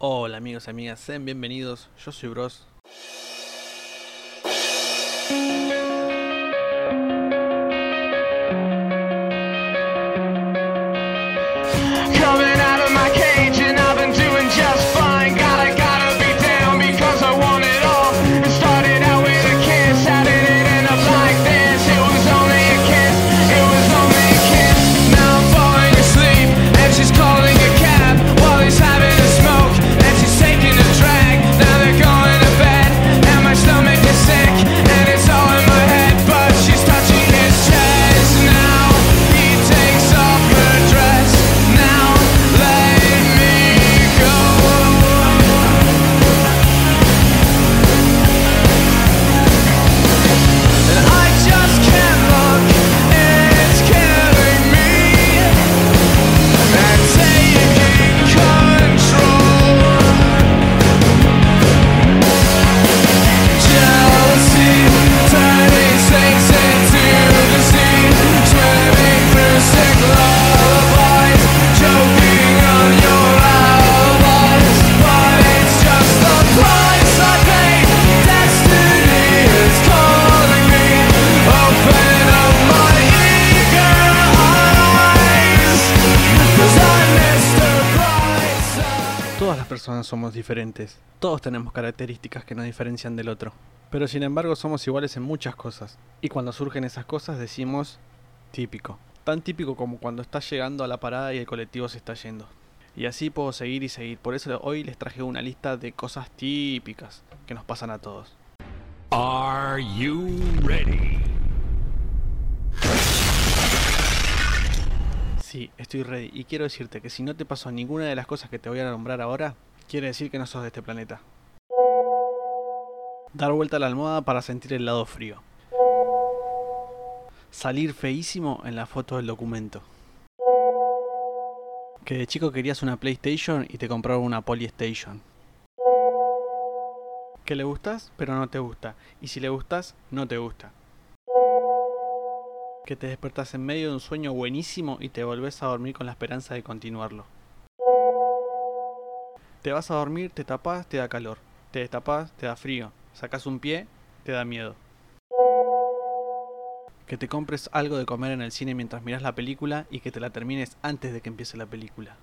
Hola amigos y amigas, sean bienvenidos. Yo soy Bros. Todas las personas somos diferentes. Todos tenemos características que nos diferencian del otro. Pero sin embargo somos iguales en muchas cosas. Y cuando surgen esas cosas decimos típico. Tan típico como cuando estás llegando a la parada y el colectivo se está yendo. Y así puedo seguir y seguir. Por eso hoy les traje una lista de cosas típicas que nos pasan a todos. Are you ready? Sí, estoy ready. Y quiero decirte que si no te pasó ninguna de las cosas que te voy a nombrar ahora, quiere decir que no sos de este planeta. Dar vuelta a la almohada para sentir el lado frío. Salir feísimo en la foto del documento. Que de chico querías una PlayStation y te compraron una Polystation. Que le gustas, pero no te gusta. Y si le gustas, no te gusta que te despertas en medio de un sueño buenísimo y te volvés a dormir con la esperanza de continuarlo. Te vas a dormir, te tapas, te da calor. Te destapas, te da frío. Sacas un pie, te da miedo. Que te compres algo de comer en el cine mientras miras la película y que te la termines antes de que empiece la película.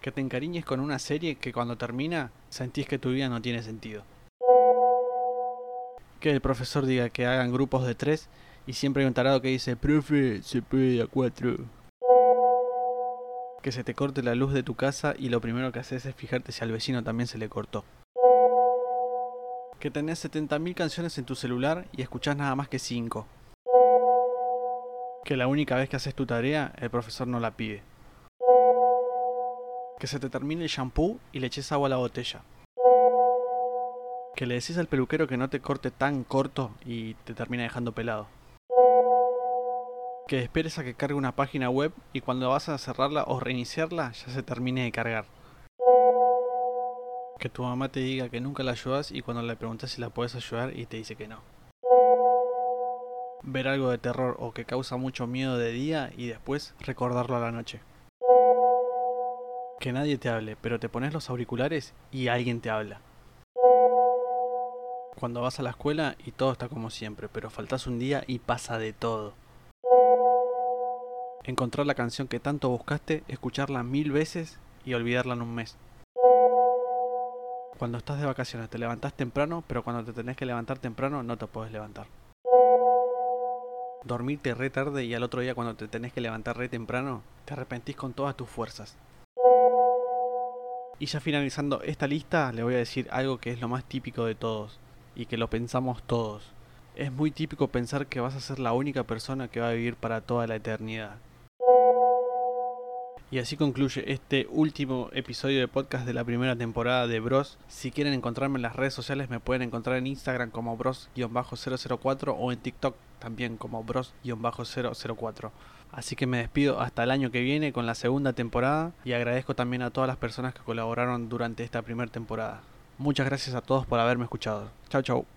Que te encariñes con una serie que cuando termina sentís que tu vida no tiene sentido. Que el profesor diga que hagan grupos de tres y siempre hay un tarado que dice, profe, se puede a cuatro. Que se te corte la luz de tu casa y lo primero que haces es fijarte si al vecino también se le cortó. Que tenés 70.000 canciones en tu celular y escuchás nada más que 5. Que la única vez que haces tu tarea, el profesor no la pide. Que se te termine el shampoo y le eches agua a la botella. Que le decís al peluquero que no te corte tan corto y te termina dejando pelado. Que esperes a que cargue una página web y cuando vas a cerrarla o reiniciarla ya se termine de cargar. Que tu mamá te diga que nunca la ayudas y cuando le preguntas si la puedes ayudar y te dice que no. Ver algo de terror o que causa mucho miedo de día y después recordarlo a la noche. Que nadie te hable, pero te pones los auriculares y alguien te habla. Cuando vas a la escuela y todo está como siempre, pero faltas un día y pasa de todo. Encontrar la canción que tanto buscaste, escucharla mil veces y olvidarla en un mes. Cuando estás de vacaciones te levantás temprano, pero cuando te tenés que levantar temprano no te puedes levantar. Dormirte re tarde y al otro día cuando te tenés que levantar re temprano, te arrepentís con todas tus fuerzas. Y ya finalizando esta lista, le voy a decir algo que es lo más típico de todos y que lo pensamos todos. Es muy típico pensar que vas a ser la única persona que va a vivir para toda la eternidad. Y así concluye este último episodio de podcast de la primera temporada de Bros. Si quieren encontrarme en las redes sociales me pueden encontrar en Instagram como Bros-004 o en TikTok también como Bros-004. Así que me despido hasta el año que viene con la segunda temporada y agradezco también a todas las personas que colaboraron durante esta primera temporada. Muchas gracias a todos por haberme escuchado. Chau chau.